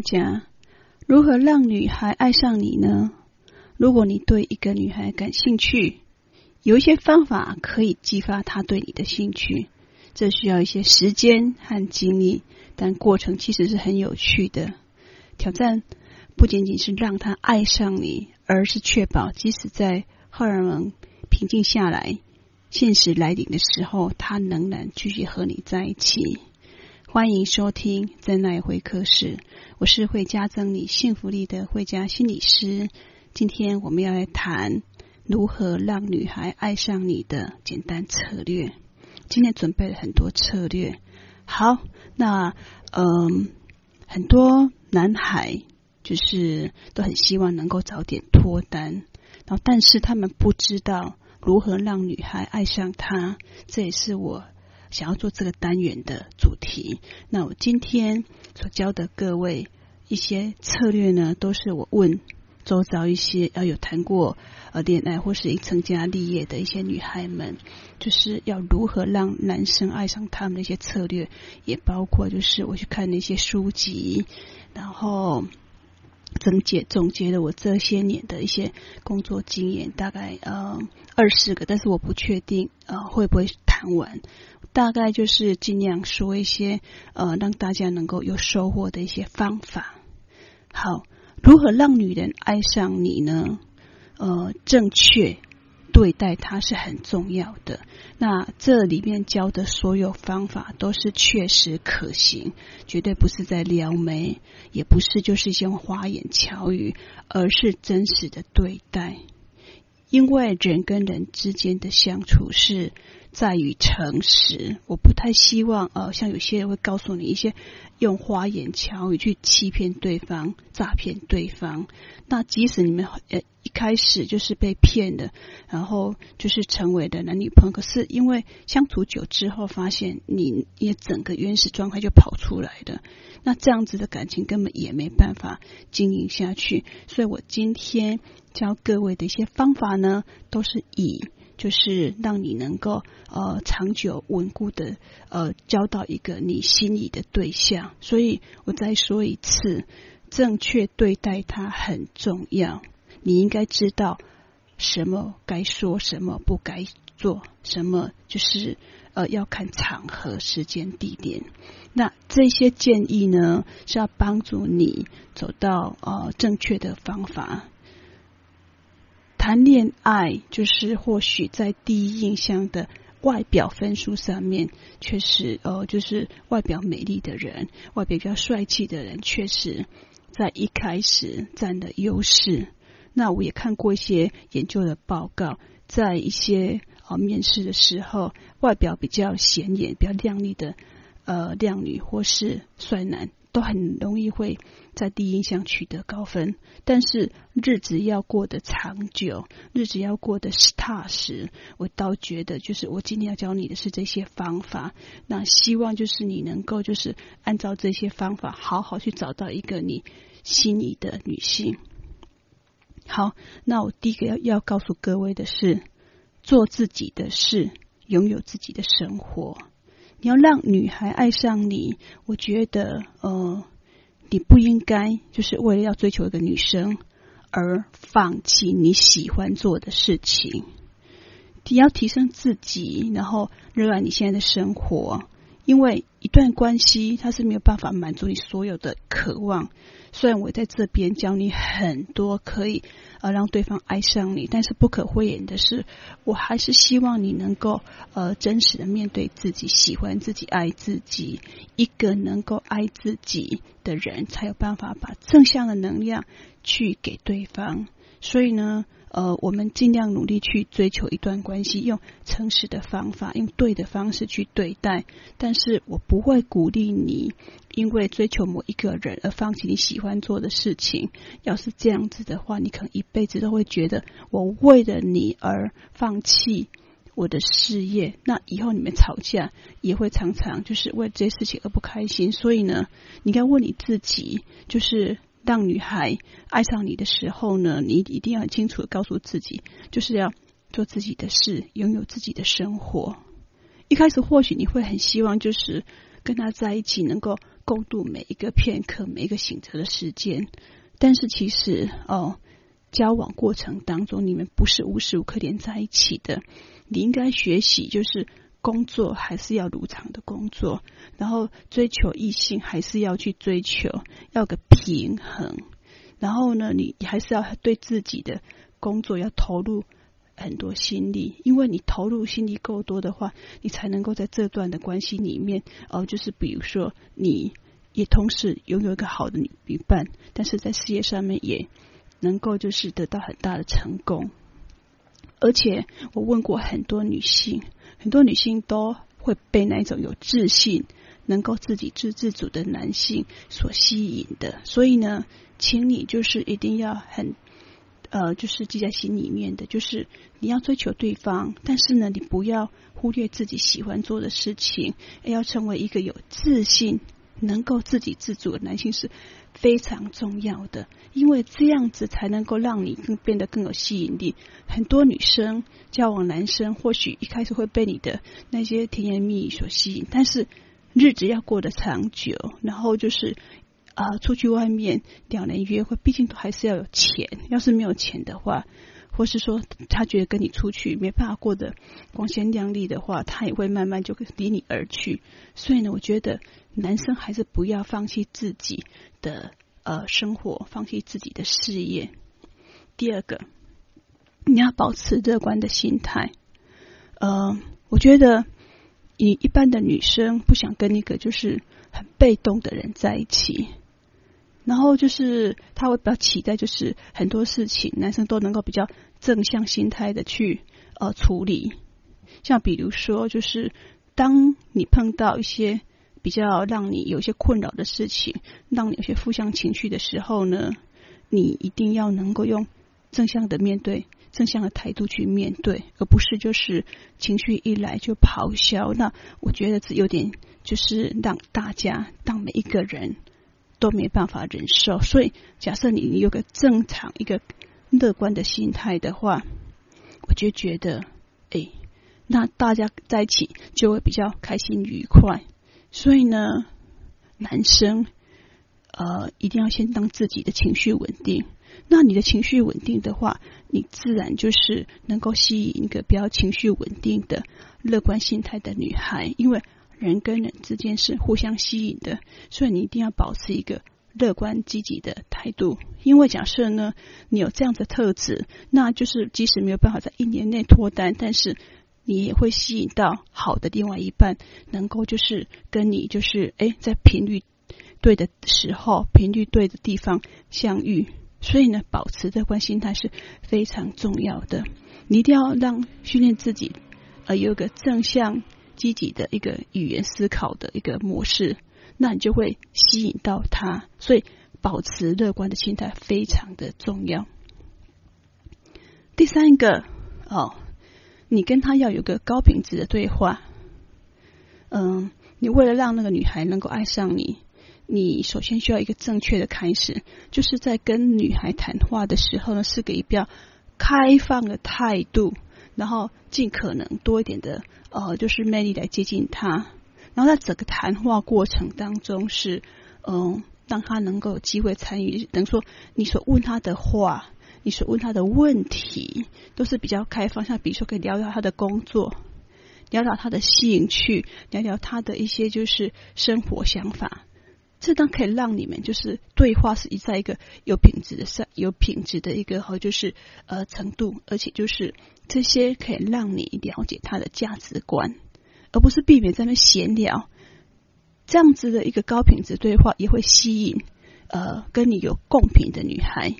嗨，大家，如何让女孩爱上你呢？如果你对一个女孩感兴趣，有一些方法可以激发她对你的兴趣。这需要一些时间和精力，但过程其实是很有趣的。挑战不仅仅是让她爱上你，而是确保即使在荷尔蒙平静下来、现实来临的时候，她仍然继续和你在一起。欢迎收听真爱会客室，我是会加增你幸福力的会家心理师。今天我们要来谈如何让女孩爱上你的简单策略。今天准备了很多策略。好，那嗯，很多男孩就是都很希望能够早点脱单，然后但是他们不知道如何让女孩爱上他，这也是我。想要做这个单元的主题，那我今天所教的各位一些策略呢，都是我问周遭一些要有谈过呃恋爱或是已成家立业的一些女孩们，就是要如何让男生爱上他们的一些策略，也包括就是我去看那些书籍，然后总结总结了我这些年的一些工作经验，大概呃二十个，但是我不确定呃会不会谈完。大概就是尽量说一些呃，让大家能够有收获的一些方法。好，如何让女人爱上你呢？呃，正确对待她是很重要的。那这里面教的所有方法都是确实可行，绝对不是在撩妹，也不是就是一些花言巧语，而是真实的对待。因为人跟人之间的相处是在于诚实，我不太希望呃，像有些人会告诉你一些用花言巧语去欺骗对方、诈骗对方。那即使你们呃一开始就是被骗的，然后就是成为的男女朋友，可是因为相处久之后，发现你也整个原始状态就跑出来的，那这样子的感情根本也没办法经营下去。所以我今天教各位的一些方法呢，都是以。就是让你能够呃长久稳固的呃交到一个你心仪的对象，所以我再说一次，正确对待他很重要。你应该知道什么该说，什么不该做，什么就是呃要看场合、时间、地点。那这些建议呢，是要帮助你走到呃正确的方法。谈恋爱就是或许在第一印象的外表分数上面，确实呃，就是外表美丽的人，外表比较帅气的人，确实在一开始占了优势。那我也看过一些研究的报告，在一些呃面试的时候，外表比较显眼、比较靓丽的呃靓女或是帅男。都很容易会在第一印象取得高分，但是日子要过得长久，日子要过得踏实。我倒觉得，就是我今天要教你的是这些方法。那希望就是你能够就是按照这些方法，好好去找到一个你心仪的女性。好，那我第一个要要告诉各位的是，做自己的事，拥有自己的生活。你要让女孩爱上你，我觉得，呃，你不应该就是为了要追求一个女生而放弃你喜欢做的事情。你要提升自己，然后热爱你现在的生活，因为一段关系它是没有办法满足你所有的渴望。虽然我在这边教你很多可以呃让对方爱上你，但是不可讳言的是，我还是希望你能够呃真实的面对自己，喜欢自己，爱自己。一个能够爱自己的人，才有办法把正向的能量去给对方。所以呢。呃，我们尽量努力去追求一段关系，用诚实的方法，用对的方式去对待。但是我不会鼓励你因为追求某一个人而放弃你喜欢做的事情。要是这样子的话，你可能一辈子都会觉得我为了你而放弃我的事业。那以后你们吵架也会常常就是为这些事情而不开心。所以呢，你该问你自己，就是。当女孩爱上你的时候呢，你一定要清楚的告诉自己，就是要做自己的事，拥有自己的生活。一开始或许你会很希望，就是跟他在一起能够共度每一个片刻、每一个醒着的时间。但是其实哦，交往过程当中，你们不是无时无刻连在一起的。你应该学习，就是工作还是要如常的工作，然后追求异性还是要去追求，要个平衡。然后呢，你还是要对自己的工作要投入很多心力，因为你投入心力够多的话，你才能够在这段的关系里面，哦，就是比如说你。也同时拥有一个好的女伴，但是在事业上面也能够就是得到很大的成功。而且我问过很多女性，很多女性都会被那种有自信、能够自给自自足的男性所吸引的。所以呢，请你就是一定要很呃，就是记在心里面的，就是你要追求对方，但是呢，你不要忽略自己喜欢做的事情，要成为一个有自信。能够自给自足的男性是非常重要的，因为这样子才能够让你更变得更有吸引力。很多女生交往男生，或许一开始会被你的那些甜言蜜语所吸引，但是日子要过得长久，然后就是啊、出去外面两人约会，毕竟都还是要有钱。要是没有钱的话，或是说他觉得跟你出去没办法过得光鲜亮丽的话，他也会慢慢就离你而去。所以呢，我觉得。男生还是不要放弃自己的呃生活，放弃自己的事业。第二个，你要保持乐观的心态。呃，我觉得以一般的女生不想跟一个就是很被动的人在一起，然后就是他会比较期待，就是很多事情男生都能够比较正向心态的去呃处理。像比如说，就是当你碰到一些。比较让你有些困扰的事情，让你有些负向情绪的时候呢，你一定要能够用正向的面对、正向的态度去面对，而不是就是情绪一来就咆哮。那我觉得这有点就是让大家、让每一个人都没办法忍受。所以，假设你有个正常、一个乐观的心态的话，我就觉得，哎，那大家在一起就会比较开心愉快。所以呢，男生呃一定要先当自己的情绪稳定。那你的情绪稳定的话，你自然就是能够吸引一个比较情绪稳定的、乐观心态的女孩。因为人跟人之间是互相吸引的，所以你一定要保持一个乐观积极的态度。因为假设呢，你有这样的特质，那就是即使没有办法在一年内脱单，但是。你也会吸引到好的另外一半，能够就是跟你就是哎，在频率对的时候，频率对的地方相遇。所以呢，保持乐观心态是非常重要的。你一定要让训练自己，呃，有一个正向积极的一个语言思考的一个模式，那你就会吸引到他。所以，保持乐观的心态非常的重要。第三个哦。你跟他要有个高品质的对话，嗯，你为了让那个女孩能够爱上你，你首先需要一个正确的开始，就是在跟女孩谈话的时候呢，是个比较开放的态度，然后尽可能多一点的呃，就是魅力来接近她，然后在整个谈话过程当中是嗯，让她能够有机会参与，等于说你所问她的话。你所问他的问题都是比较开放，像比如说可以聊聊他的工作，聊聊他的兴趣，聊聊他的一些就是生活想法，这当可以让你们就是对话是一在一个有品质的上有品质的一个和就是呃程度，而且就是这些可以让你了解他的价值观，而不是避免在那闲聊。这样子的一个高品质对话也会吸引呃跟你有共频的女孩，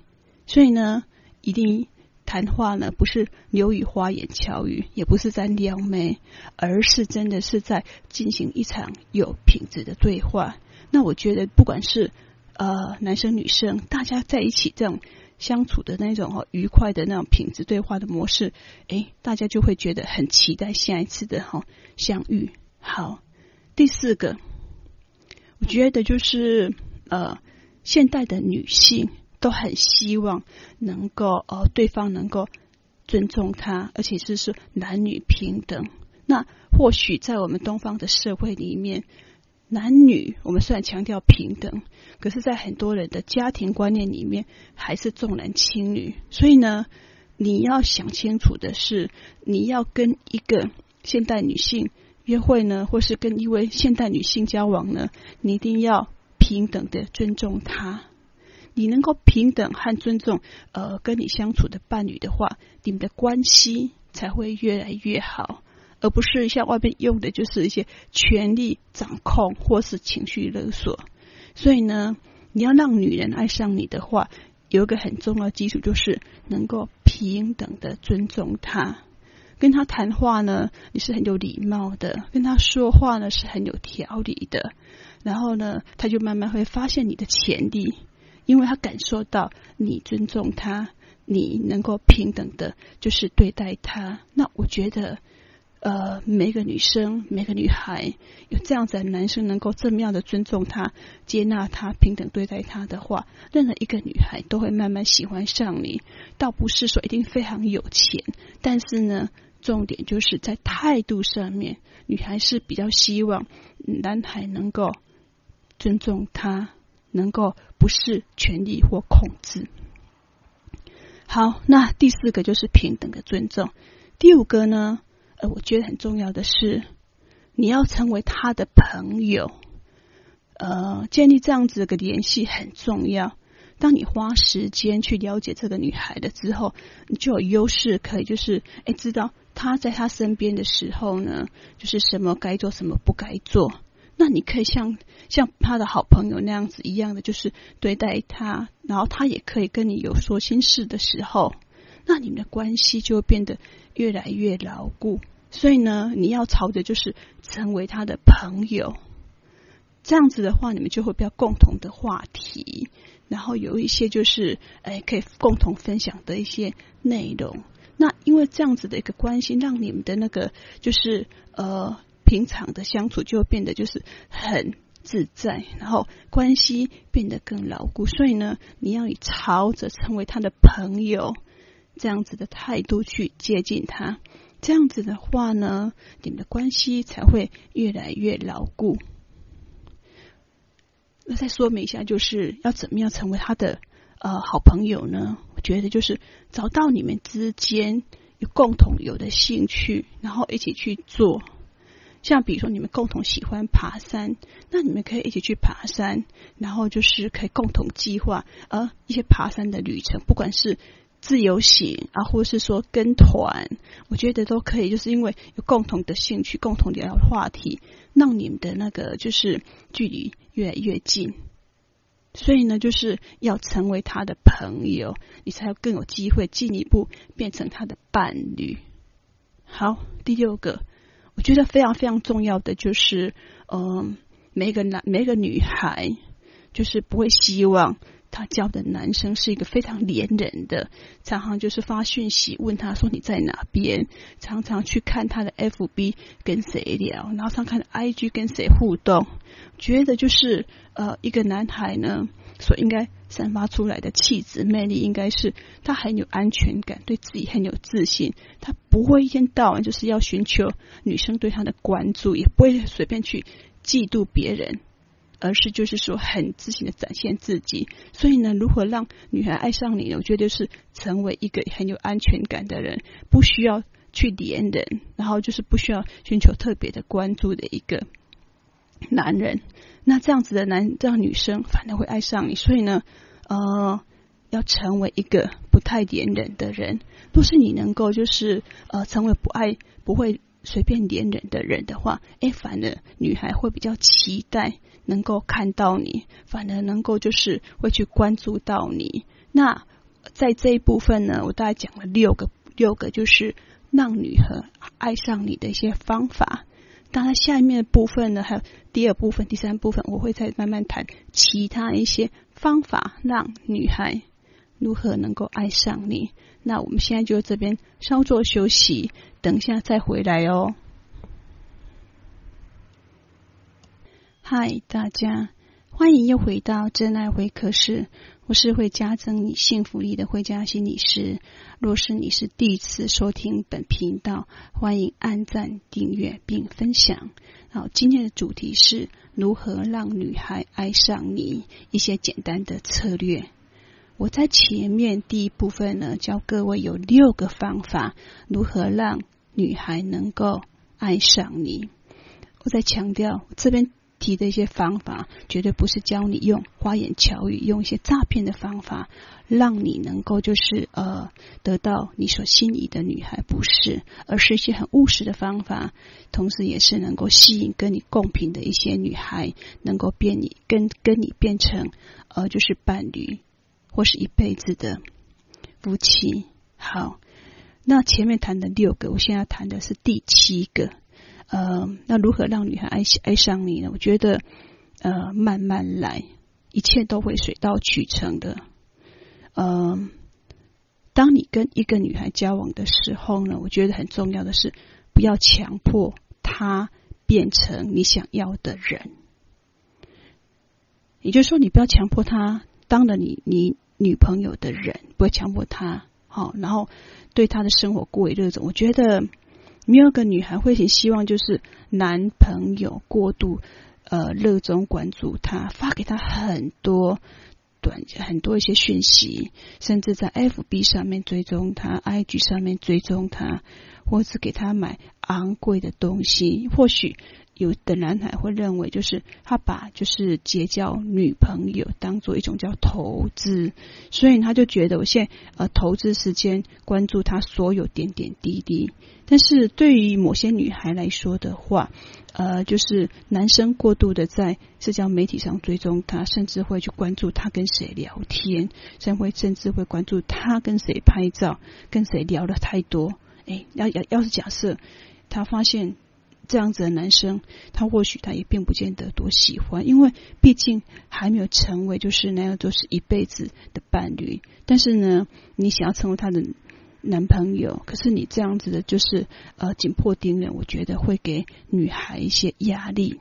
所以呢。一定谈话呢，不是流于花言巧语，也不是在撩妹，而是真的是在进行一场有品质的对话。那我觉得，不管是呃男生女生，大家在一起这种相处的那种愉快的那种品质对话的模式，诶，大家就会觉得很期待下一次的哈相遇。好，第四个，我觉得就是呃现代的女性。都很希望能够呃，对方能够尊重他，而且是说男女平等。那或许在我们东方的社会里面，男女我们虽然强调平等，可是，在很多人的家庭观念里面，还是重男轻女。所以呢，你要想清楚的是，你要跟一个现代女性约会呢，或是跟一位现代女性交往呢，你一定要平等的尊重她。你能够平等和尊重呃跟你相处的伴侣的话，你们的关系才会越来越好，而不是像外面用的就是一些权力掌控或是情绪勒索。所以呢，你要让女人爱上你的话，有一个很重要的基础就是能够平等的尊重她，跟她谈话呢，你是很有礼貌的，跟她说话呢是很有条理的，然后呢，她就慢慢会发现你的潜力。因为他感受到你尊重他，你能够平等的，就是对待他。那我觉得，呃，每个女生、每个女孩有这样子的男生能够这么样的尊重他、接纳他、平等对待他的话，任何一个女孩都会慢慢喜欢上你。倒不是说一定非常有钱，但是呢，重点就是在态度上面，女孩是比较希望男孩能够尊重她。能够不是权力或控制。好，那第四个就是平等的尊重。第五个呢，呃，我觉得很重要的是，你要成为他的朋友。呃，建立这样子的联系很重要。当你花时间去了解这个女孩的之后，你就有优势，可以就是哎，知道她在她身边的时候呢，就是什么该做，什么不该做。那你可以像像他的好朋友那样子一样的，就是对待他，然后他也可以跟你有说心事的时候，那你们的关系就会变得越来越牢固。所以呢，你要朝着就是成为他的朋友，这样子的话，你们就会比较共同的话题，然后有一些就是哎可以共同分享的一些内容。那因为这样子的一个关系，让你们的那个就是呃。平常的相处就变得就是很自在，然后关系变得更牢固。所以呢，你要以朝着成为他的朋友这样子的态度去接近他，这样子的话呢，你们的关系才会越来越牢固。那再说明一下，就是要怎么样成为他的呃好朋友呢？我觉得就是找到你们之间有共同有的兴趣，然后一起去做。像比如说你们共同喜欢爬山，那你们可以一起去爬山，然后就是可以共同计划呃一些爬山的旅程，不管是自由行啊，或是说跟团，我觉得都可以，就是因为有共同的兴趣、共同聊的话题，让你们的那个就是距离越来越近。所以呢，就是要成为他的朋友，你才有更有机会进一步变成他的伴侣。好，第六个。我觉得非常非常重要的就是，嗯、每一个男、每一个女孩，就是不会希望她交的男生是一个非常黏人的，常常就是发讯息问他说你在哪边，常常去看他的 FB 跟谁聊，然后常看 IG 跟谁互动。觉得就是呃，一个男孩呢，所应该散发出来的气质魅力，应该是他很有安全感，对自己很有自信。他不会一天到晚就是要寻求女生对他的关注，也不会随便去嫉妒别人，而是就是说很自信的展现自己。所以呢，如何让女孩爱上你呢？我觉得是成为一个很有安全感的人，不需要去黏人，然后就是不需要寻求特别的关注的一个男人。那这样子的男，这样女生反而会爱上你。所以呢，呃，要成为一个不太黏人的人。若是你能够就是呃成为不爱、不会随便黏人的人的话，哎，反而女孩会比较期待能够看到你，反而能够就是会去关注到你。那在这一部分呢，我大概讲了六个，六个就是让女孩爱上你的一些方法。当然，下面的部分呢，还有第二部分、第三部分，我会再慢慢谈其他一些方法，让女孩如何能够爱上你。那我们现在就这边稍作休息，等一下再回来哦。嗨，大家，欢迎又回到真爱会客室。我是会加增你幸福力的慧家心理师。若是你是第一次收听本频道，欢迎按赞、订阅并分享。好，今天的主题是如何让女孩爱上你一些简单的策略。我在前面第一部分呢，教各位有六个方法，如何让女孩能够爱上你。我在强调这边提的一些方法，绝对不是教你用花言巧语、用一些诈骗的方法，让你能够就是呃得到你所心仪的女孩，不是，而是一些很务实的方法，同时也是能够吸引跟你共频的一些女孩，能够变你跟跟你变成呃就是伴侣。或是一辈子的夫妻。好，那前面谈的六个，我现在谈的是第七个。呃，那如何让女孩爱爱上你呢？我觉得，呃，慢慢来，一切都会水到渠成的。呃，当你跟一个女孩交往的时候呢，我觉得很重要的是，不要强迫她变成你想要的人。也就是说，你不要强迫她。当了你你女朋友的人，不要强迫她，好，然后对她的生活过于热衷。我觉得第二个女孩会很希望，就是男朋友过度呃热衷关注她，发给她很多短很多一些讯息，甚至在 FB 上面追踪她，IG 上面追踪她，或是给她买昂贵的东西，或许。有的男孩会认为，就是他把就是结交女朋友当做一种叫投资，所以他就觉得我现在呃投资时间关注他所有点点滴滴。但是对于某些女孩来说的话，呃，就是男生过度的在社交媒体上追踪他，甚至会去关注他跟谁聊天，甚至会甚至会关注他跟谁拍照，跟谁聊得太多。哎，要要要是假设他发现。这样子的男生，他或许他也并不见得多喜欢，因为毕竟还没有成为就是那样都是一辈子的伴侣。但是呢，你想要成为他的男朋友，可是你这样子的，就是呃紧迫盯人，我觉得会给女孩一些压力。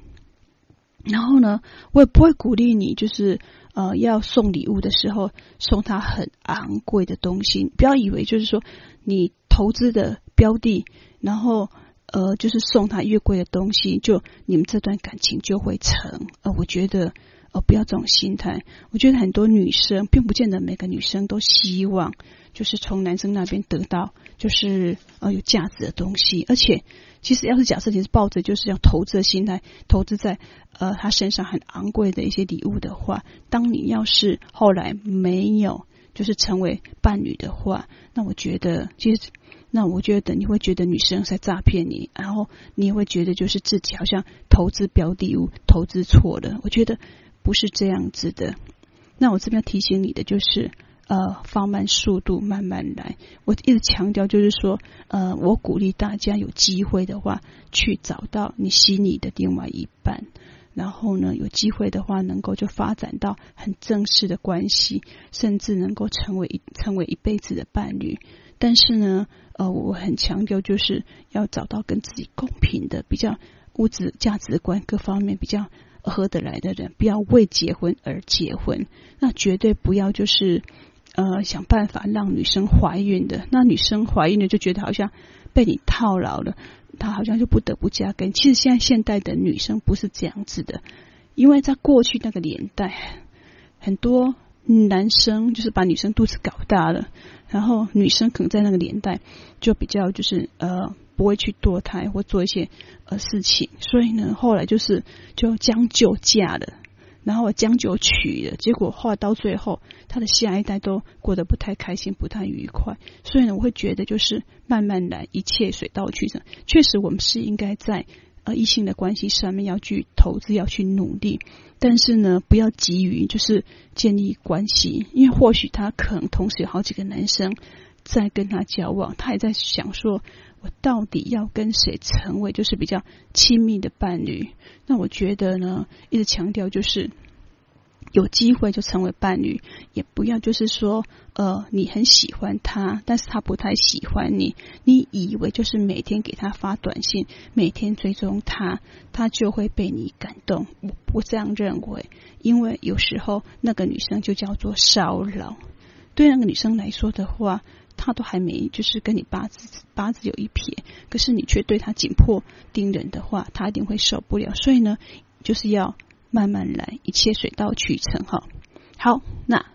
然后呢，我也不会鼓励你，就是呃要送礼物的时候送他很昂贵的东西。不要以为就是说你投资的标的，然后。呃，就是送他越贵的东西，就你们这段感情就会成。呃，我觉得，呃，不要这种心态。我觉得很多女生，并不见得每个女生都希望，就是从男生那边得到，就是呃有价值的东西。而且，其实要是假设你是抱着就是要投资的心态，投资在呃他身上很昂贵的一些礼物的话，当你要是后来没有就是成为伴侣的话，那我觉得其实。那我觉得你会觉得女生在诈骗你，然后你也会觉得就是自己好像投资标的物投资错了。我觉得不是这样子的。那我这边要提醒你的就是，呃，放慢速度，慢慢来。我一直强调就是说，呃，我鼓励大家有机会的话去找到你心仪的另外一半，然后呢，有机会的话能够就发展到很正式的关系，甚至能够成为成为一辈子的伴侣。但是呢，呃，我很强调，就是要找到跟自己公平的、比较物质价值观各方面比较合得来的人，不要为结婚而结婚。那绝对不要就是呃想办法让女生怀孕的。那女生怀孕了就觉得好像被你套牢了，她好像就不得不嫁给。其实现在现代的女生不是这样子的，因为在过去那个年代，很多男生就是把女生肚子搞大了。然后女生可能在那个年代就比较就是呃不会去堕胎或做一些呃事情，所以呢后来就是就将就嫁了，然后将就娶了，结果后来到最后他的下一代都过得不太开心，不太愉快。所以呢我会觉得就是慢慢来，一切水到渠成。确实我们是应该在呃异性的关系上面要去投资，要去努力。但是呢，不要急于就是建立关系，因为或许他可能同时有好几个男生在跟他交往，他也在想说，我到底要跟谁成为就是比较亲密的伴侣？那我觉得呢，一直强调就是。有机会就成为伴侣，也不要就是说，呃，你很喜欢他，但是他不太喜欢你。你以为就是每天给他发短信，每天追踪他，他就会被你感动？我不这样认为，因为有时候那个女生就叫做骚扰。对那个女生来说的话，她都还没就是跟你八字八字有一撇，可是你却对她紧迫盯人的话，她一定会受不了。所以呢，就是要。慢慢来，一切水到渠成哈。好，那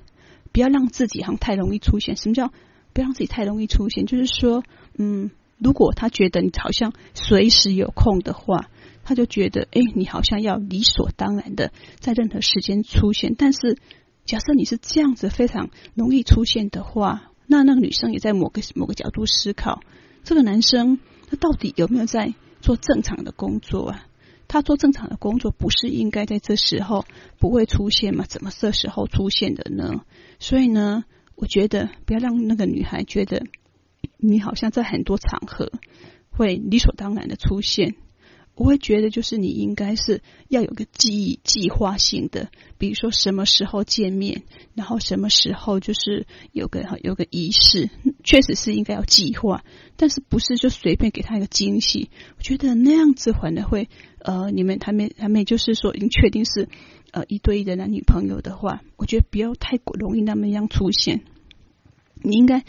不要让自己好像太容易出现。什么叫不要让自己太容易出现？就是说，嗯，如果他觉得你好像随时有空的话，他就觉得，哎，你好像要理所当然的在任何时间出现。但是，假设你是这样子非常容易出现的话，那那个女生也在某个某个角度思考，这个男生他到底有没有在做正常的工作啊？他做正常的工作，不是应该在这时候不会出现吗？怎么这时候出现的呢？所以呢，我觉得不要让那个女孩觉得你好像在很多场合会理所当然的出现。我会觉得，就是你应该是要有个计计划性的，比如说什么时候见面，然后什么时候就是有个有个仪式，确实是应该要计划，但是不是就随便给他一个惊喜？我觉得那样子反而会，呃，你们还没还没就是说已经确定是呃一对一的男女朋友的话，我觉得不要太过容易那么样出现，你应该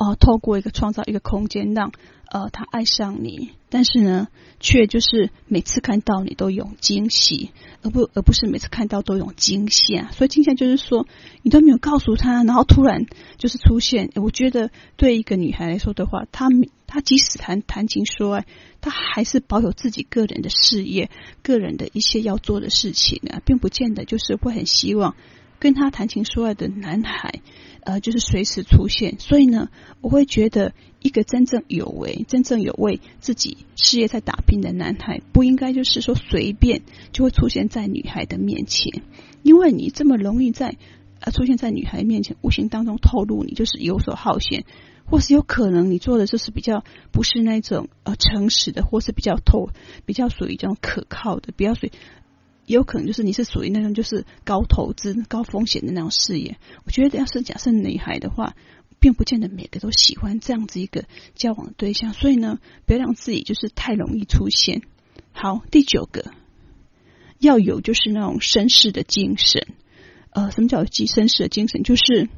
哦、透过一个创造一个空间让。呃，他爱上你，但是呢，却就是每次看到你都有惊喜，而不而不是每次看到都有惊吓。所以惊吓就是说，你都没有告诉他，然后突然就是出现。我觉得对一个女孩来说的话，她她即使谈谈情说爱，她还是保有自己个人的事业、个人的一些要做的事情啊，并不见得就是会很希望跟他谈情说爱的男孩。呃，就是随时出现，所以呢，我会觉得一个真正有为、真正有为自己事业在打拼的男孩，不应该就是说随便就会出现在女孩的面前，因为你这么容易在呃出现在女孩面前，无形当中透露你就是游手好闲，或是有可能你做的就是比较不是那种呃诚实的，或是比较透、比较属于这种可靠的，比较属于。也有可能就是你是属于那种就是高投资、高风险的那种事业。我觉得要是假设女孩的话，并不见得每个都喜欢这样子一个交往对象。所以呢，不要让自己就是太容易出现。好，第九个要有就是那种绅士的精神。呃，什么叫极绅士的精神？就是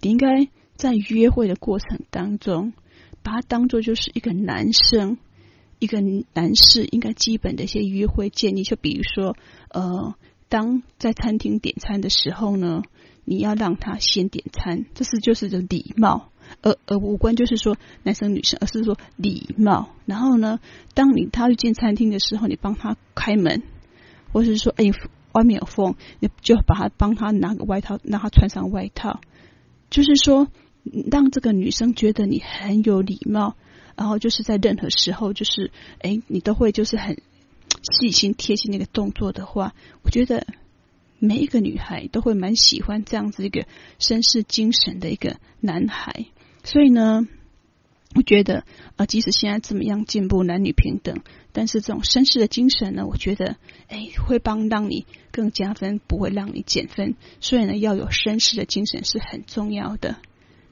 你应该在约会的过程当中，把它当做就是一个男生。一个男士应该基本的一些约会建议，就比如说，呃，当在餐厅点餐的时候呢，你要让他先点餐，这是就是这礼貌，而而无关就是说男生女生，而是说礼貌。然后呢，当你他去进餐厅的时候，你帮他开门，或者是说，哎，外面有风，你就把他帮他拿个外套，让他穿上外套，就是说让这个女生觉得你很有礼貌。然后就是在任何时候，就是哎，你都会就是很细心贴心那个动作的话，我觉得每一个女孩都会蛮喜欢这样子一个绅士精神的一个男孩。所以呢，我觉得啊，即使现在怎么样进步，男女平等，但是这种绅士的精神呢，我觉得哎，会帮让你更加分，不会让你减分。所以呢，要有绅士的精神是很重要的。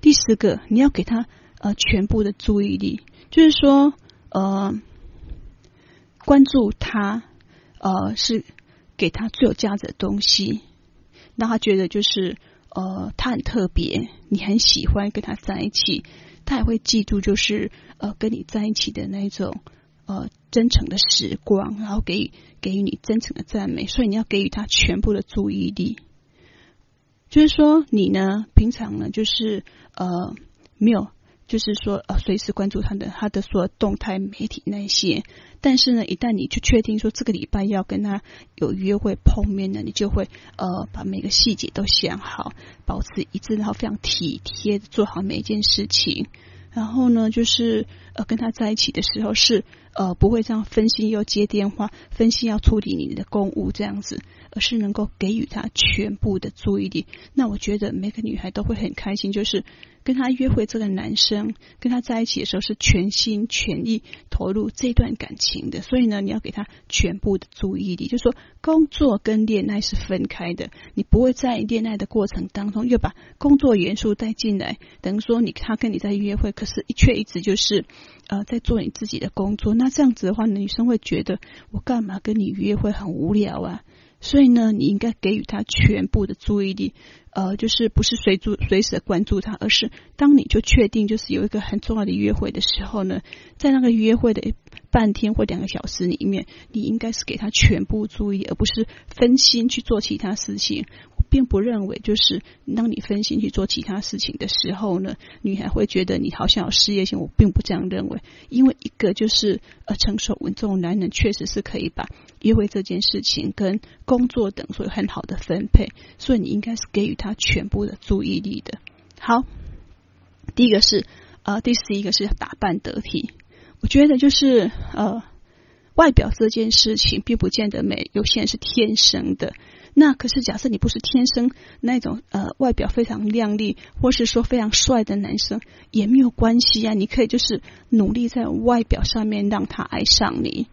第十个，你要给他呃全部的注意力。就是说，呃，关注他，呃，是给他最有价值的东西，让他觉得就是，呃，他很特别，你很喜欢跟他在一起，他也会记住，就是，呃，跟你在一起的那种，呃，真诚的时光，然后给予给予你真诚的赞美，所以你要给予他全部的注意力。就是说，你呢，平常呢，就是，呃，没有。就是说，呃，随时关注他的他的所有动态媒体那些，但是呢，一旦你就确定说这个礼拜要跟他有约会碰面呢，你就会呃把每个细节都想好，保持一致，然后非常体贴的做好每一件事情。然后呢，就是呃跟他在一起的时候是呃不会这样分心又接电话，分心要处理你的公务这样子，而是能够给予他全部的注意力。那我觉得每个女孩都会很开心，就是。跟他约会，这个男生跟他在一起的时候是全心全意投入这段感情的，所以呢，你要给他全部的注意力，就是说工作跟恋爱是分开的，你不会在恋爱的过程当中又把工作元素带进来，等于说你他跟你在约会，可是却一直就是呃在做你自己的工作，那这样子的话，女生会觉得我干嘛跟你约会很无聊啊？所以呢，你应该给予他全部的注意力，呃，就是不是随住随时的关注他，而是当你就确定就是有一个很重要的约会的时候呢，在那个约会的半天或两个小时里面，你应该是给他全部注意，而不是分心去做其他事情。并不认为，就是当你分心去做其他事情的时候呢，女孩会觉得你好像有事业心。我并不这样认为，因为一个就是呃成熟稳重的男人，确实是可以把约会这件事情跟工作等所有很好的分配，所以你应该是给予他全部的注意力的。好，第一个是呃，第十一个是打扮得体。我觉得就是呃，外表这件事情并不见得美，有些人是天生的。那可是，假设你不是天生那种呃外表非常靓丽，或是说非常帅的男生，也没有关系啊。你可以就是努力在外表上面让他爱上你。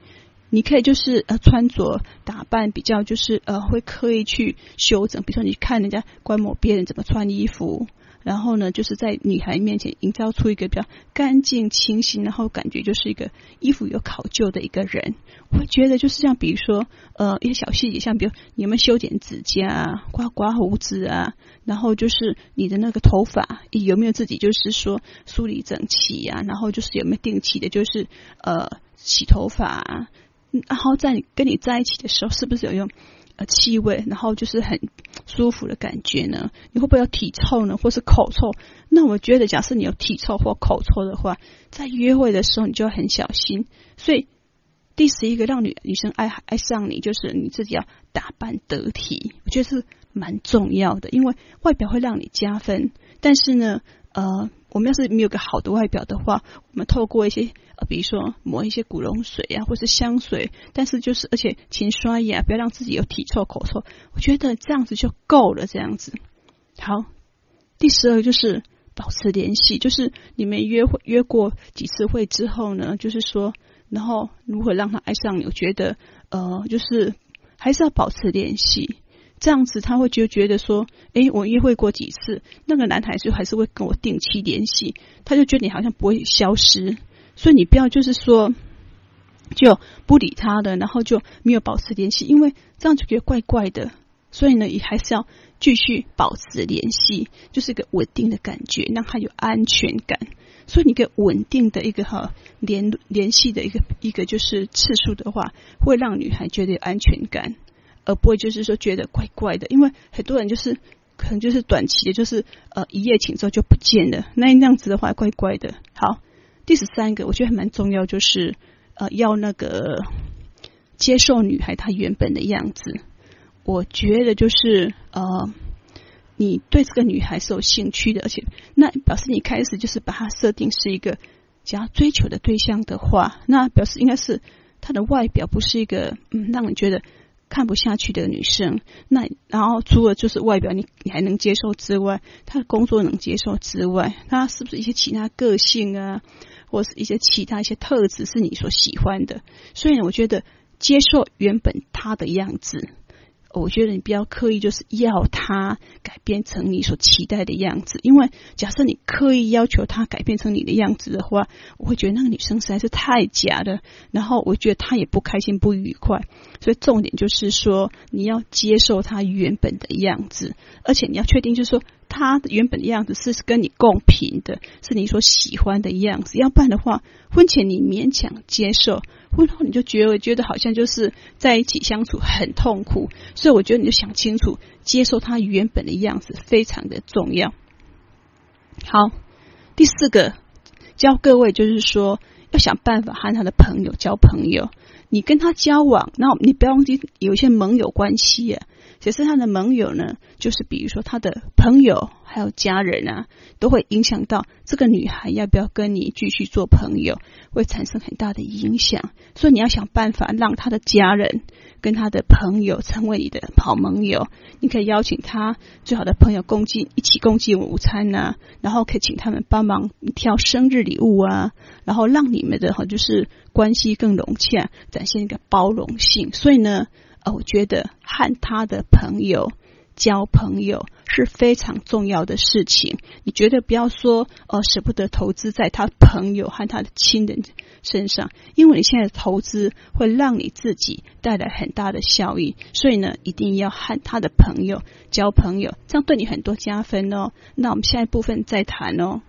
你可以就是呃穿着打扮比较就是呃会刻意去修整，比如说你看人家观摩别人怎么穿衣服。然后呢，就是在女孩面前营造出一个比较干净清新，然后感觉就是一个衣服有考究的一个人。我觉得就是像比如说，呃，一些小细节，像比如你有没有修剪指甲、刮刮胡子啊，然后就是你的那个头发有没有自己就是说梳理整齐呀、啊，然后就是有没有定期的，就是呃洗头发、啊，然后在你跟你在一起的时候，是不是有用？呃，气味，然后就是很舒服的感觉呢。你会不会有体臭呢，或是口臭？那我觉得，假设你有体臭或口臭的话，在约会的时候你就很小心。所以，第十一个让女女生爱爱上你，就是你自己要打扮得体。我觉得是蛮重要的，因为外表会让你加分，但是呢，呃。我们要是没有个好的外表的话，我们透过一些呃，比如说抹一些古龙水啊，或是香水，但是就是而且勤刷牙，不要让自己有体臭、口臭。我觉得这样子就够了，这样子。好，第十二就是保持联系，就是你们约会约过几次会之后呢，就是说，然后如何让他爱上你？我觉得呃，就是还是要保持联系。这样子他会就觉得说，诶，我约会过几次，那个男孩子还是会跟我定期联系，他就觉得你好像不会消失，所以你不要就是说就不理他的，然后就没有保持联系，因为这样就觉得怪怪的。所以呢，也还是要继续保持联系，就是一个稳定的感觉，让他有安全感。所以你一个稳定的一个哈联联系的一个一个就是次数的话，会让女孩觉得有安全感。而不会就是说觉得怪怪的，因为很多人就是可能就是短期的，就是呃一夜情之后就不见了，那那样子的话怪怪的。好，第十三个我觉得还蛮重要，就是呃要那个接受女孩她原本的样子。我觉得就是呃你对这个女孩是有兴趣的，而且那表示你开始就是把她设定是一个想要追求的对象的话，那表示应该是她的外表不是一个嗯让你觉得。看不下去的女生，那然后除了就是外表你你还能接受之外，她的工作能接受之外，她是不是一些其他个性啊，或是一些其他一些特质是你所喜欢的？所以呢，我觉得接受原本她的样子。我觉得你不要刻意就是要他改变成你所期待的样子，因为假设你刻意要求他改变成你的样子的话，我会觉得那个女生实在是太假了，然后我觉得她也不开心不愉快。所以重点就是说，你要接受她原本的样子，而且你要确定就是说她原本的样子是跟你共频的，是你所喜欢的样子，要不然的话，婚前你勉强接受。婚后你就觉得觉得好像就是在一起相处很痛苦，所以我觉得你就想清楚，接受他原本的样子非常的重要。好，第四个教各位就是说，要想办法和他的朋友交朋友。你跟他交往，那你不要忘记有一些盟友关系啊。其实他的盟友呢，就是比如说他的朋友还有家人啊，都会影响到这个女孩要不要跟你继续做朋友，会产生很大的影响。所以你要想办法让他的家人跟他的朋友成为你的好盟友。你可以邀请他最好的朋友共进一起共进午餐呐，然后可以请他们帮忙挑生日礼物啊，然后让你们的哈就是关系更融洽，展现一个包容性。所以呢。我觉得和他的朋友交朋友是非常重要的事情。你绝对不要说哦，舍不得投资在他朋友和他的亲人身上，因为你现在投资会让你自己带来很大的效益。所以呢，一定要和他的朋友交朋友，这样对你很多加分哦。那我们下一部分再谈哦。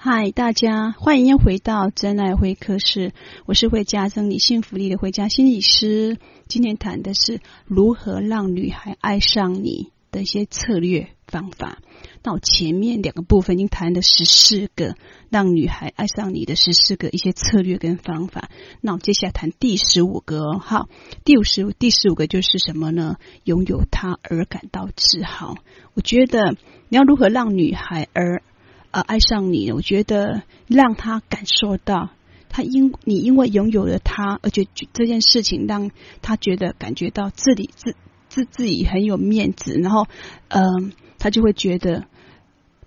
嗨，大家欢迎回到真爱会客室，我是会加增你幸福力的会家心理师。今天谈的是如何让女孩爱上你的一些策略方法。那我前面两个部分已经谈了十四个让女孩爱上你的十四个一些策略跟方法。那我接下来谈第十五个哦，好，第五十五第十五个就是什么呢？拥有她而感到自豪。我觉得你要如何让女孩而呃，爱上你，我觉得让他感受到，他因你因为拥有了他，而且这件事情让他觉得感觉到自己自自自己很有面子，然后，嗯、他就会觉得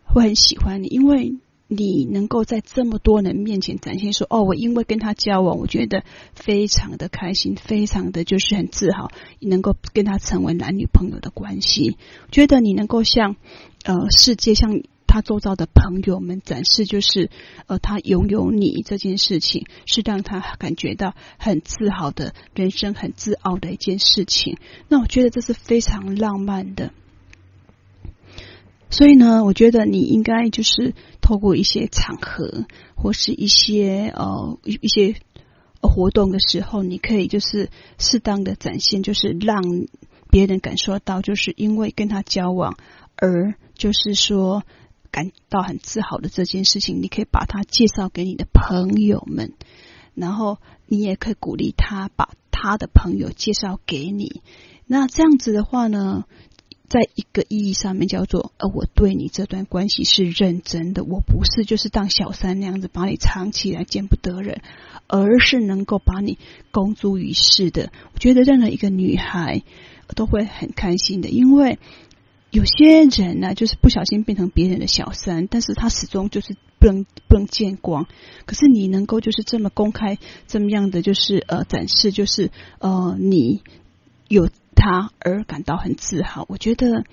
会很喜欢你，因为你能够在这么多人面前展现说，哦，我因为跟他交往，我觉得非常的开心，非常的就是很自豪，能够跟他成为男女朋友的关系，觉得你能够像呃世界像。他周遭的朋友们展示，就是呃，他拥有你这件事情，是让他感觉到很自豪的人生，很自傲的一件事情。那我觉得这是非常浪漫的。所以呢，我觉得你应该就是透过一些场合，或是一些呃一些活动的时候，你可以就是适当的展现，就是让别人感受到，就是因为跟他交往，而就是说。感到很自豪的这件事情，你可以把它介绍给你的朋友们，然后你也可以鼓励他把他的朋友介绍给你。那这样子的话呢，在一个意义上面叫做，呃，我对你这段关系是认真的，我不是就是当小三那样子把你藏起来见不得人，而是能够把你公诸于世的。我觉得任何一个女孩都会很开心的，因为。有些人呢，就是不小心变成别人的小三，但是他始终就是不能不能见光。可是你能够就是这么公开这么样的就是呃展示，就是呃你有他而感到很自豪。我觉得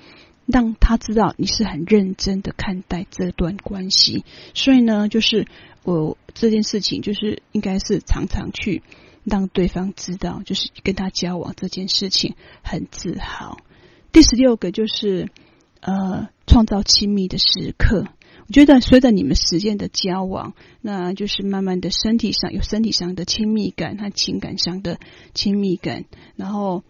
让他知道你是很认真的看待这段关系，所以呢，就是我这件事情就是应该是常常去让对方知道，就是跟他交往这件事情很自豪。第十六个就是，呃，创造亲密的时刻。我觉得随着你们时间的交往，那就是慢慢的身体上有身体上的亲密感和情感上的亲密感。然后，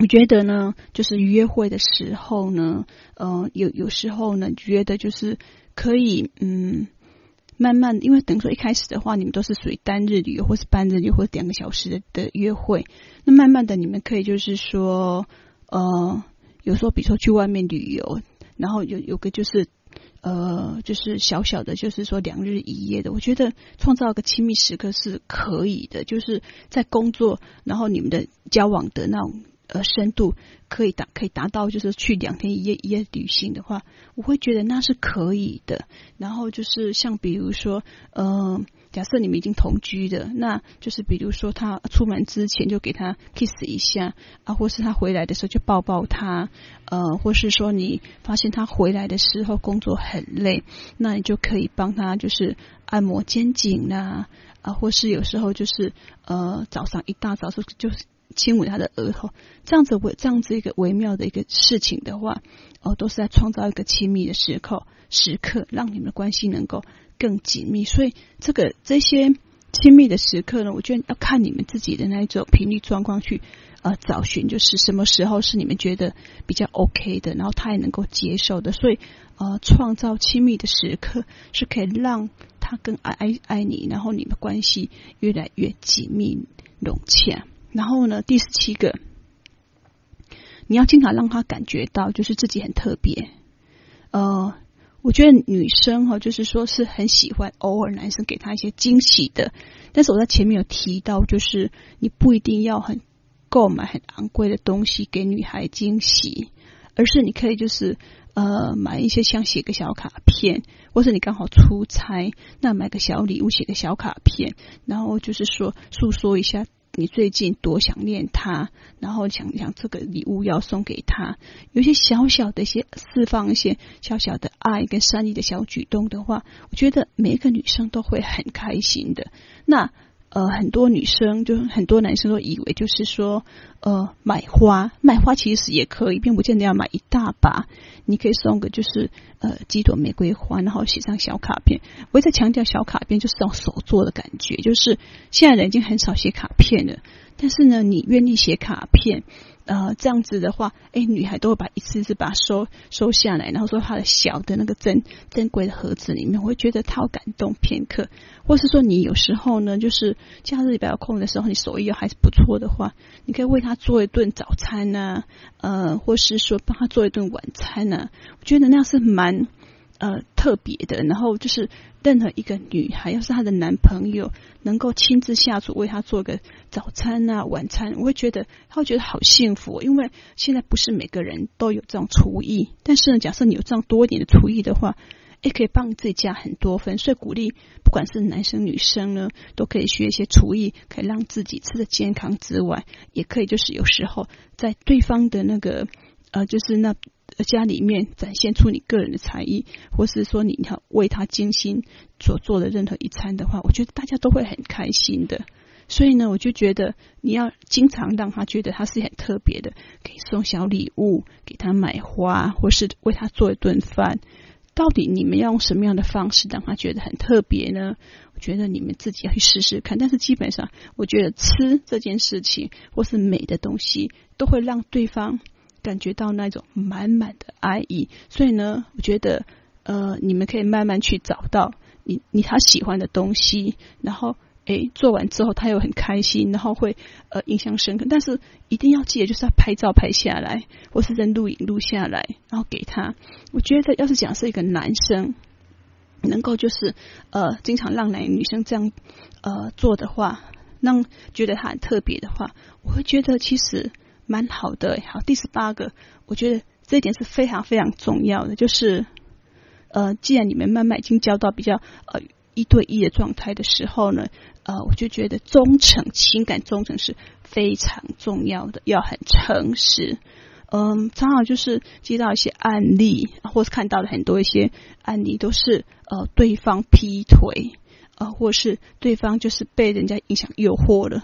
我觉得呢，就是约会的时候呢，呃，有有时候呢，觉得就是可以，嗯，慢慢，因为等于说一开始的话，你们都是属于单日旅游或是半日旅游或者两个小时的的约会。那慢慢的，你们可以就是说。呃，有时候比如说去外面旅游，然后有有个就是呃，就是小小的，就是说两日一夜的，我觉得创造一个亲密时刻是可以的，就是在工作，然后你们的交往的那种呃深度可以达可以达到，就是去两天一夜一夜旅行的话，我会觉得那是可以的。然后就是像比如说，嗯、呃。假设你们已经同居的，那就是比如说他出门之前就给他 kiss 一下啊，或是他回来的时候就抱抱他，呃，或是说你发现他回来的时候工作很累，那你就可以帮他就是按摩肩颈呐，啊，或是有时候就是呃早上一大早就就是亲吻他的额头，这样子微这样子一个微妙的一个事情的话，哦、都是在创造一个亲密的时刻时刻，让你们的关系能够。更紧密，所以这个这些亲密的时刻呢，我觉得要看你们自己的那一种频率状况去呃找寻，就是什么时候是你们觉得比较 OK 的，然后他也能够接受的，所以呃创造亲密的时刻是可以让他更爱爱爱你，然后你们关系越来越紧密融洽。然后呢，第十七个，你要经常让他感觉到就是自己很特别，呃。我觉得女生哈，就是说是很喜欢偶尔男生给她一些惊喜的。但是我在前面有提到，就是你不一定要很购买很昂贵的东西给女孩惊喜，而是你可以就是呃买一些像写个小卡片，或是你刚好出差，那买个小礼物写个小卡片，然后就是说诉说一下你最近多想念他，然后想想这个礼物要送给他，有些小小的一些释放一些小小的爱跟善意的小举动的话，我觉得每一个女生都会很开心的。那。呃，很多女生就很多男生都以为就是说，呃，买花卖花其实也可以，并不见得要买一大把，你可以送个就是呃几朵玫瑰花，然后写上小卡片。我一直强调小卡片就是这种手做的感觉，就是现在人已经很少写卡片了，但是呢，你愿意写卡片。呃，这样子的话，哎，女孩都会把一次次把它收收下来，然后说她的小的那个珍珍贵的盒子里面，我会觉得她好感动片刻。或是说，你有时候呢，就是假日比较空的时候，你手艺还是不错的话，你可以为她做一顿早餐呐，呃，或是说帮她做一顿晚餐呐，我觉得那样是蛮。呃，特别的，然后就是任何一个女孩，要是她的男朋友能够亲自下厨为她做个早餐啊、晚餐，我会觉得她会觉得好幸福。因为现在不是每个人都有这种厨艺，但是呢，假设你有这样多一点的厨艺的话，也可以帮自己加很多分。所以鼓励，不管是男生女生呢，都可以学一些厨艺，可以让自己吃得健康之外，也可以就是有时候在对方的那个呃，就是那。家里面展现出你个人的才艺，或是说你要为他精心所做的任何一餐的话，我觉得大家都会很开心的。所以呢，我就觉得你要经常让他觉得他是很特别的，可以送小礼物，给他买花，或是为他做一顿饭。到底你们要用什么样的方式让他觉得很特别呢？我觉得你们自己要去试试看。但是基本上，我觉得吃这件事情或是美的东西，都会让对方。感觉到那种满满的爱意，所以呢，我觉得呃，你们可以慢慢去找到你你他喜欢的东西，然后诶做完之后他又很开心，然后会呃印象深刻。但是一定要记得，就是要拍照拍下来，或是在录影录下来，然后给他。我觉得要是讲是一个男生能够就是呃经常让男女生这样呃做的话，让觉得他很特别的话，我会觉得其实。蛮好的，好，第十八个，我觉得这一点是非常非常重要的，就是，呃，既然你们慢慢已经交到比较呃一对一的状态的时候呢，呃，我就觉得忠诚，情感忠诚是非常重要的，要很诚实。嗯，常常就是接到一些案例，或是看到了很多一些案例，都是呃对方劈腿，呃，或是对方就是被人家影响诱惑了。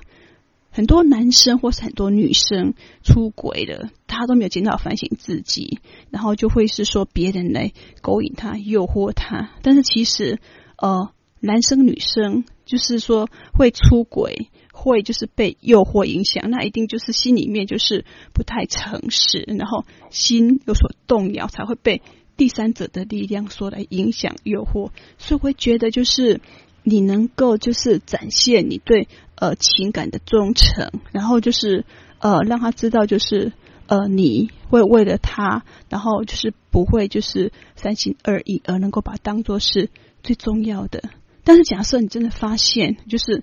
很多男生或是很多女生出轨了，他都没有检讨反省自己，然后就会是说别人来勾引他、诱惑他。但是其实，呃，男生女生就是说会出轨，会就是被诱惑影响，那一定就是心里面就是不太诚实，然后心有所动摇，才会被第三者的力量所来影响、诱惑。所以会觉得就是。你能够就是展现你对呃情感的忠诚，然后就是呃让他知道就是呃你会为了他，然后就是不会就是三心二意，而能够把他当做是最重要的。但是假设你真的发现就是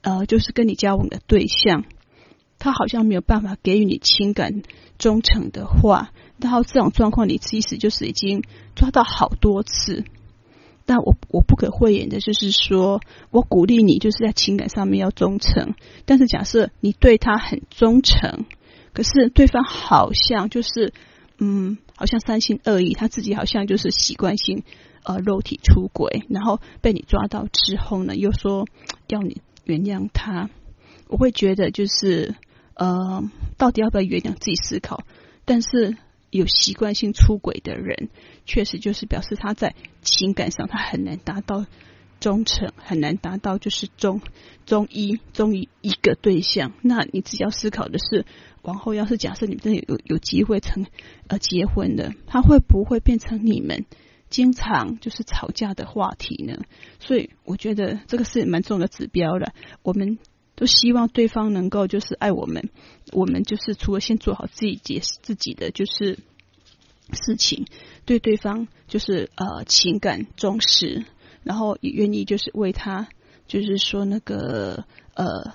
呃就是跟你交往的对象，他好像没有办法给予你情感忠诚的话，然后这种状况你其实就是已经抓到好多次。但我我不可讳言的就是说，我鼓励你就是在情感上面要忠诚。但是假设你对他很忠诚，可是对方好像就是嗯，好像三心二意，他自己好像就是习惯性呃肉体出轨，然后被你抓到之后呢，又说要你原谅他，我会觉得就是呃，到底要不要原谅自己思考，但是。有习惯性出轨的人，确实就是表示他在情感上他很难达到忠诚，很难达到就是忠忠一忠于一个对象。那你只要思考的是，往后要是假设你们真的有有机会成呃结婚的，他会不会变成你们经常就是吵架的话题呢？所以我觉得这个是蛮重要的指标了。我们。都希望对方能够就是爱我们，我们就是除了先做好自己解释自己的就是事情，对对方就是呃情感忠实，然后也愿意就是为他就是说那个呃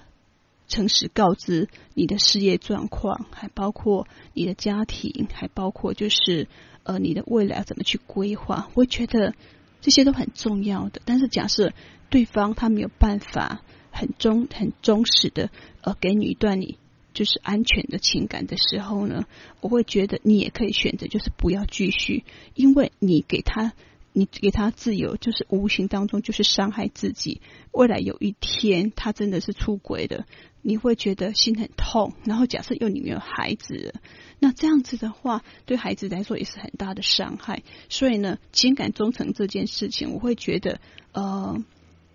诚实告知你的事业状况，还包括你的家庭，还包括就是呃你的未来怎么去规划，我觉得这些都很重要的。但是假设对方他没有办法。很忠很忠实的呃给你一段你就是安全的情感的时候呢，我会觉得你也可以选择就是不要继续，因为你给他。你给他自由，就是无形当中就是伤害自己。未来有一天他真的是出轨的，你会觉得心很痛。然后假设又你没有孩子，那这样子的话，对孩子来说也是很大的伤害。所以呢，情感忠诚这件事情，我会觉得，呃，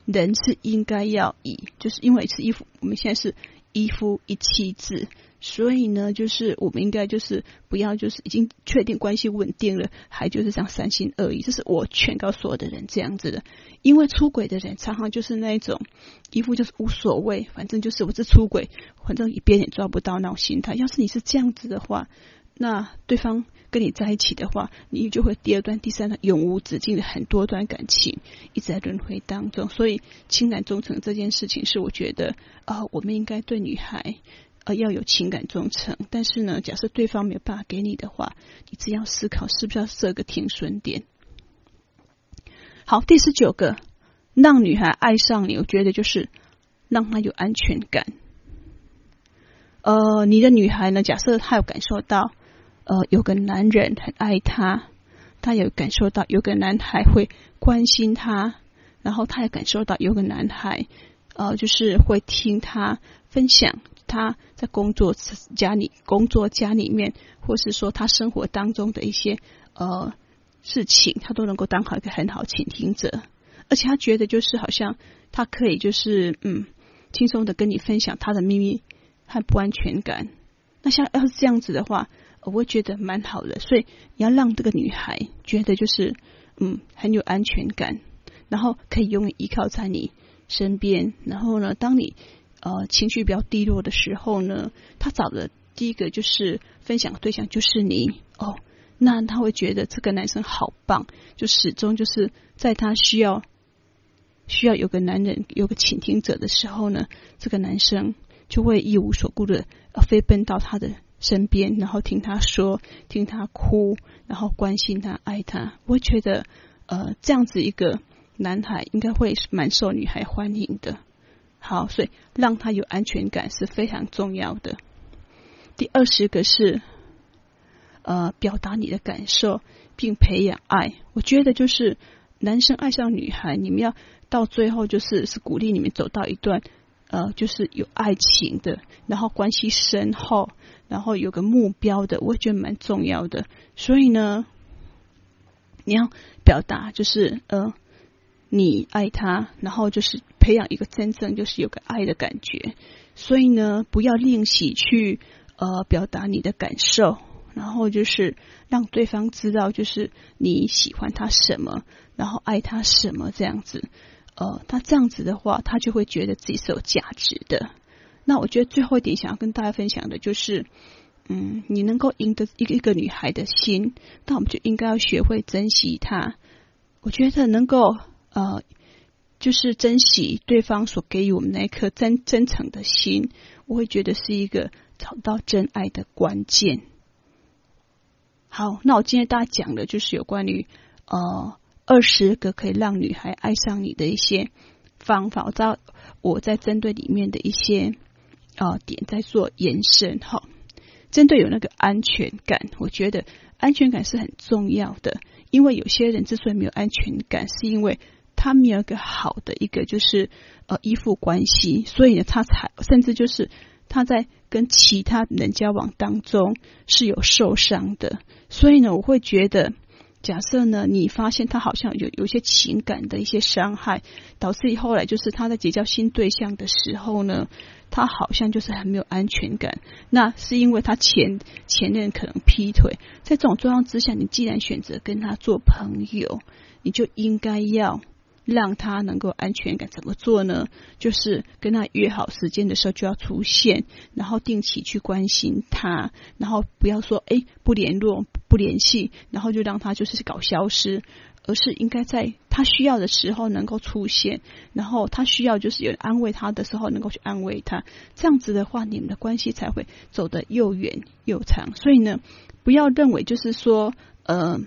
人是应该要以，就是因为是一夫，我们现在是一夫一妻制。所以呢，就是我们应该就是不要就是已经确定关系稳定了，还就是这样三心二意。这是我劝告所有的人这样子的，因为出轨的人常常就是那一种一副就是无所谓，反正就是我这出轨，反正别人也抓不到那种心态。要是你是这样子的话，那对方跟你在一起的话，你就会第二段、第三段永无止境的很多段感情一直在轮回当中。所以，情感忠诚这件事情是我觉得啊、呃，我们应该对女孩。呃，要有情感忠诚，但是呢，假设对方没有办法给你的话，你只要思考是不是要设个停损点。好，第十九个，让女孩爱上你，我觉得就是让她有安全感。呃，你的女孩呢，假设她有感受到，呃，有个男人很爱她，她有感受到有个男孩会关心她，然后她也感受到有个男孩，呃，就是会听她分享。他在工作家里、工作家里面，或是说他生活当中的一些呃事情，他都能够当好一个很好倾听者，而且他觉得就是好像他可以就是嗯轻松的跟你分享他的秘密和不安全感。那像要是这样子的话，我会觉得蛮好的。所以你要让这个女孩觉得就是嗯很有安全感，然后可以永远依靠在你身边。然后呢，当你呃，情绪比较低落的时候呢，他找的第一个就是分享对象就是你哦，那他会觉得这个男生好棒，就始终就是在他需要需要有个男人有个倾听者的时候呢，这个男生就会一无所顾的飞奔到他的身边，然后听他说，听他哭，然后关心他，爱他。我觉得呃，这样子一个男孩应该会蛮受女孩欢迎的。好，所以让他有安全感是非常重要的。第二十个是，呃，表达你的感受并培养爱。我觉得就是男生爱上女孩，你们要到最后就是是鼓励你们走到一段呃，就是有爱情的，然后关系深厚，然后有个目标的，我觉得蛮重要的。所以呢，你要表达就是呃。你爱他，然后就是培养一个真正就是有个爱的感觉。所以呢，不要吝惜去呃表达你的感受，然后就是让对方知道就是你喜欢他什么，然后爱他什么这样子。呃，他这样子的话，他就会觉得自己是有价值的。那我觉得最后一点想要跟大家分享的就是，嗯，你能够赢得一个一个女孩的心，那我们就应该要学会珍惜她。我觉得能够。呃，就是珍惜对方所给予我们那一颗真真诚的心，我会觉得是一个找到真爱的关键。好，那我今天大家讲的就是有关于呃二十个可以让女孩爱上你的一些方法。我知道我在针对里面的一些呃点在做延伸哈。针对有那个安全感，我觉得安全感是很重要的，因为有些人之所以没有安全感，是因为他没有一个好的一个就是呃依附关系，所以呢，他才甚至就是他在跟其他人交往当中是有受伤的。所以呢，我会觉得，假设呢，你发现他好像有有些情感的一些伤害，导致后来就是他在结交新对象的时候呢，他好像就是很没有安全感。那是因为他前前任可能劈腿，在这种状况之下，你既然选择跟他做朋友，你就应该要。让他能够安全感，怎么做呢？就是跟他约好时间的时候就要出现，然后定期去关心他，然后不要说哎不联络不联系，然后就让他就是搞消失，而是应该在他需要的时候能够出现，然后他需要就是有人安慰他的时候能够去安慰他，这样子的话你们的关系才会走得又远又长。所以呢，不要认为就是说呃。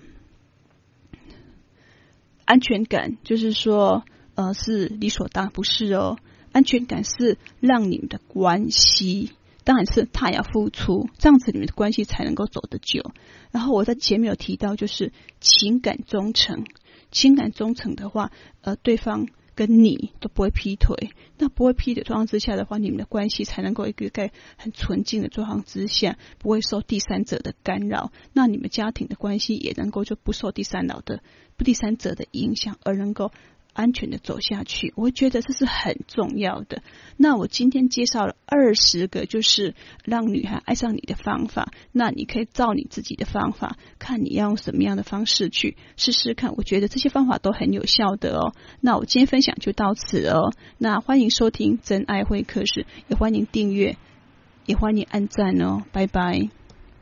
安全感就是说，呃，是理所当然，不是哦。安全感是让你们的关系，当然是他要付出，这样子你们的关系才能够走得久。然后我在前面有提到，就是情感忠诚，情感忠诚的话，呃，对方。跟你都不会劈腿，那不会劈腿状况之下的话，你们的关系才能够一个在很纯净的状况之下，不会受第三者的干扰，那你们家庭的关系也能够就不受第三老的不第三者的影响，而能够。安全的走下去，我觉得这是很重要的。那我今天介绍了二十个，就是让女孩爱上你的方法。那你可以照你自己的方法，看你要用什么样的方式去试试看。我觉得这些方法都很有效的哦。那我今天分享就到此哦。那欢迎收听真爱会客室，也欢迎订阅，也欢迎按赞哦。拜拜。